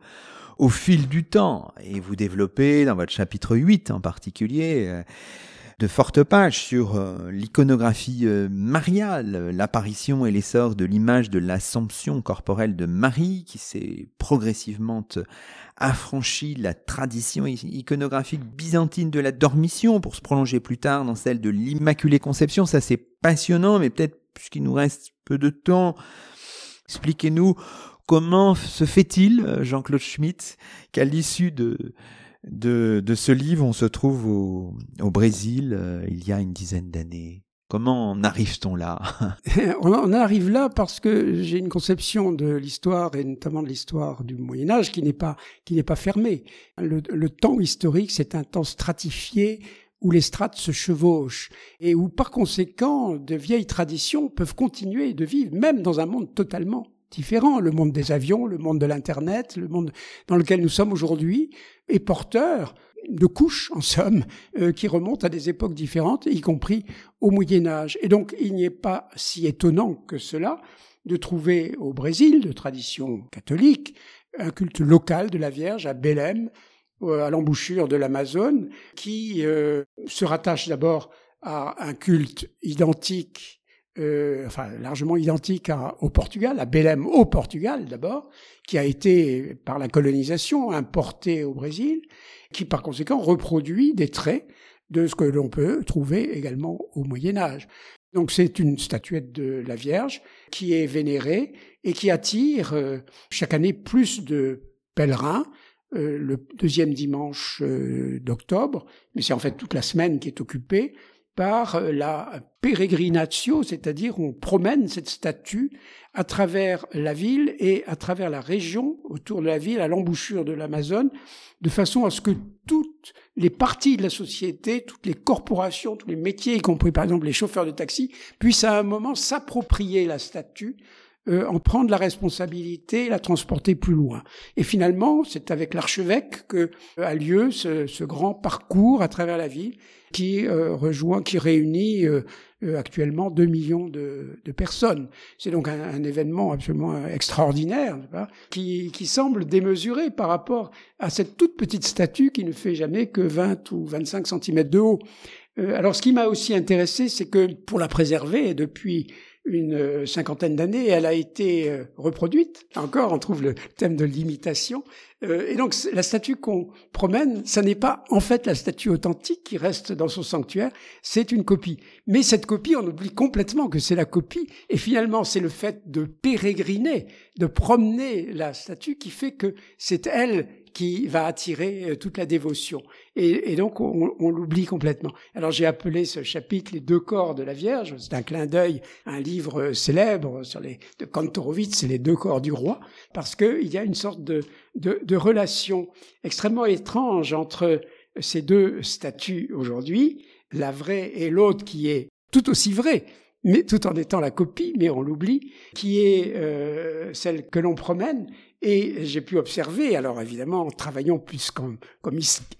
au fil du temps, et vous développez dans votre chapitre 8 en particulier euh, de fortes pages sur euh, l'iconographie euh, mariale, l'apparition et l'essor de l'image de l'assomption corporelle de Marie qui s'est progressivement affranchi la tradition iconographique byzantine de la dormition pour se prolonger plus tard dans celle de l'Immaculée Conception. Ça c'est passionnant, mais peut-être puisqu'il nous reste peu de temps, expliquez-nous Comment se fait-il, Jean-Claude Schmitt, qu'à l'issue de, de, de, ce livre, on se trouve au, au Brésil il y a une dizaine d'années Comment en arrive-t-on là <laughs> On arrive là parce que j'ai une conception de l'histoire et notamment de l'histoire du Moyen Âge qui n'est pas qui n'est pas fermée. Le, le temps historique, c'est un temps stratifié où les strates se chevauchent et où par conséquent de vieilles traditions peuvent continuer de vivre même dans un monde totalement différent. Le monde des avions, le monde de l'Internet, le monde dans lequel nous sommes aujourd'hui est porteur de couches, en somme, euh, qui remontent à des époques différentes, y compris au Moyen Âge. Et donc, il n'est pas si étonnant que cela de trouver au Brésil, de tradition catholique, un culte local de la Vierge à Belém, euh, à l'embouchure de l'Amazone, qui euh, se rattache d'abord à un culte identique euh, enfin largement identique au Portugal, à Belém au Portugal d'abord, qui a été par la colonisation importé au Brésil, qui par conséquent reproduit des traits de ce que l'on peut trouver également au Moyen Âge. Donc c'est une statuette de la Vierge qui est vénérée et qui attire euh, chaque année plus de pèlerins euh, le deuxième dimanche d'octobre, mais c'est en fait toute la semaine qui est occupée par la peregrinatio, c'est-à-dire on promène cette statue à travers la ville et à travers la région autour de la ville, à l'embouchure de l'Amazone, de façon à ce que toutes les parties de la société, toutes les corporations, tous les métiers, y compris par exemple les chauffeurs de taxi, puissent à un moment s'approprier la statue euh, en prendre la responsabilité et la transporter plus loin. Et finalement, c'est avec l'archevêque que euh, a lieu ce, ce, grand parcours à travers la ville qui euh, rejoint, qui réunit actuellement 2 millions de, de personnes. C'est donc un, un, événement absolument extraordinaire, qui, qui semble démesuré par rapport à cette toute petite statue qui ne fait jamais que 20 ou 25 cm de haut. alors, ce qui m'a aussi intéressé, c'est que pour la préserver, depuis une euh, cinquantaine d'années, elle a été euh, reproduite. Encore, on trouve le thème de l'imitation. Euh, et donc, la statue qu'on promène, ça n'est pas en fait la statue authentique qui reste dans son sanctuaire, c'est une copie. Mais cette copie, on oublie complètement que c'est la copie. Et finalement, c'est le fait de pérégriner, de promener la statue qui fait que c'est elle qui va attirer euh, toute la dévotion. Et, donc, on, l'oublie complètement. Alors, j'ai appelé ce chapitre Les deux corps de la Vierge. C'est un clin d'œil un livre euh, célèbre sur les, de Kantorowicz, c'est Les deux corps du roi, parce qu'il y a une sorte de, de, relation extrêmement étrange entre ces deux statues aujourd'hui, la vraie et l'autre qui est tout aussi vraie, mais tout en étant la copie, mais on l'oublie, qui est euh, celle que l'on promène. Et j'ai pu observer, alors évidemment, en travaillant plus comme,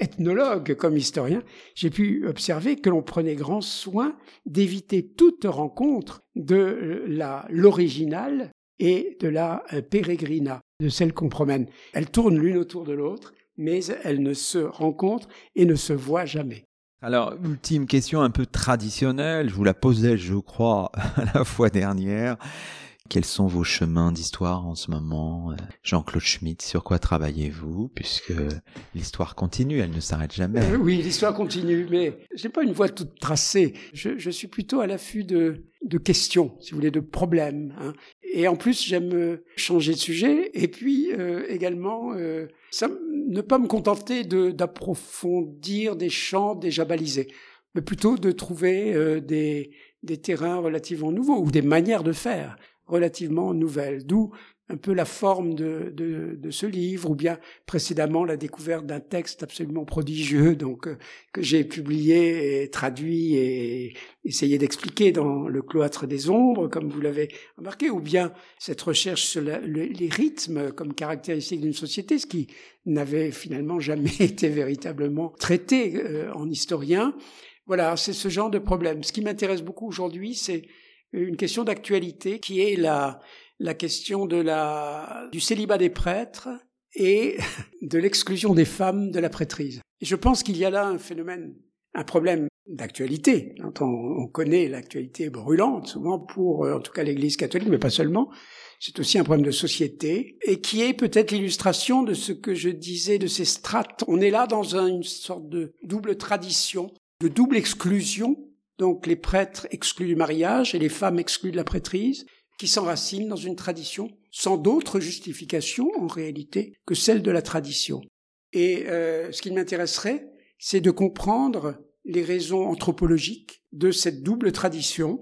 ethnologue, comme historien, j'ai pu observer que l'on prenait grand soin d'éviter toute rencontre de la l'original et de la euh, pérégrina, de celle qu'on promène. Elles tournent l'une autour de l'autre, mais elles ne se rencontrent et ne se voient jamais. Alors, ultime question un peu traditionnelle, je vous la posais, je crois, <laughs> la fois dernière. Quels sont vos chemins d'histoire en ce moment Jean-Claude Schmitt, sur quoi travaillez-vous? Puisque l'histoire continue, elle ne s'arrête jamais. Euh, oui, l'histoire continue, mais j'ai pas une voie toute tracée. Je, je suis plutôt à l'affût de, questions, si vous voulez, de problèmes. Hein. Et en plus, j'aime changer de sujet et puis euh, également euh, ne pas me contenter d'approfondir des champs déjà balisés, mais plutôt de trouver euh, des terrains relativement nouveaux ou des manières de faire relativement nouvelles. D'où un peu la forme de, de, de, ce livre, ou bien précédemment la découverte d'un texte absolument prodigieux, donc euh, que j'ai publié et traduit et essayé d'expliquer dans le cloître des ombres, comme vous l'avez remarqué, ou bien cette recherche sur les rythmes comme caractéristiques d'une société, ce qui n'avait finalement jamais <laughs> été véritablement traité euh, en historien. Voilà, c'est ce genre de problème. Ce qui m'intéresse beaucoup aujourd'hui, c'est une question d'actualité qui est la la question de la, du célibat des prêtres et <laughs> de l'exclusion des femmes de la prêtrise. Et je pense qu'il y a là un phénomène, un problème d'actualité. On, on connaît l'actualité brûlante, souvent pour, euh, en tout cas, l'Église catholique, mais pas seulement. C'est aussi un problème de société et qui est peut-être l'illustration de ce que je disais de ces strates. On est là dans une sorte de double tradition, de double exclusion. Donc les prêtres excluent du mariage et les femmes excluent de la prêtrise qui s'enracine dans une tradition sans d'autre justification en réalité que celle de la tradition. Et euh, ce qui m'intéresserait, c'est de comprendre les raisons anthropologiques de cette double tradition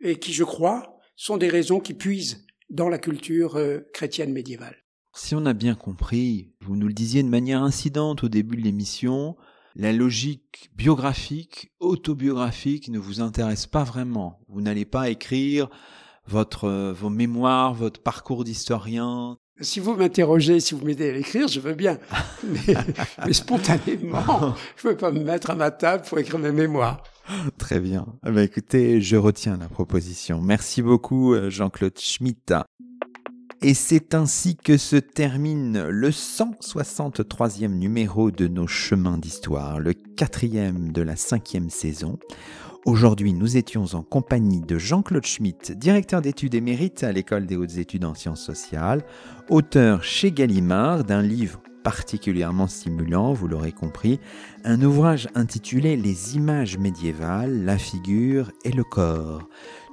et qui, je crois, sont des raisons qui puisent dans la culture euh, chrétienne médiévale. Si on a bien compris, vous nous le disiez de manière incidente au début de l'émission, la logique biographique, autobiographique ne vous intéresse pas vraiment. Vous n'allez pas écrire votre, euh, vos mémoires, votre parcours d'historien. Si vous m'interrogez, si vous m'aidez à l'écrire, je veux bien. <laughs> Mais, spontanément, je ne veux pas me mettre à ma table pour écrire mes mémoires. Très bien. Eh ben, écoutez, je retiens la proposition. Merci beaucoup, euh, Jean-Claude Schmitt. Et c'est ainsi que se termine le 163e numéro de nos chemins d'histoire, le quatrième de la cinquième saison. Aujourd'hui, nous étions en compagnie de Jean-Claude Schmitt, directeur d'études émérite à l'École des hautes études en sciences sociales, auteur chez Gallimard d'un livre particulièrement stimulant, vous l'aurez compris, un ouvrage intitulé Les images médiévales, la figure et le corps.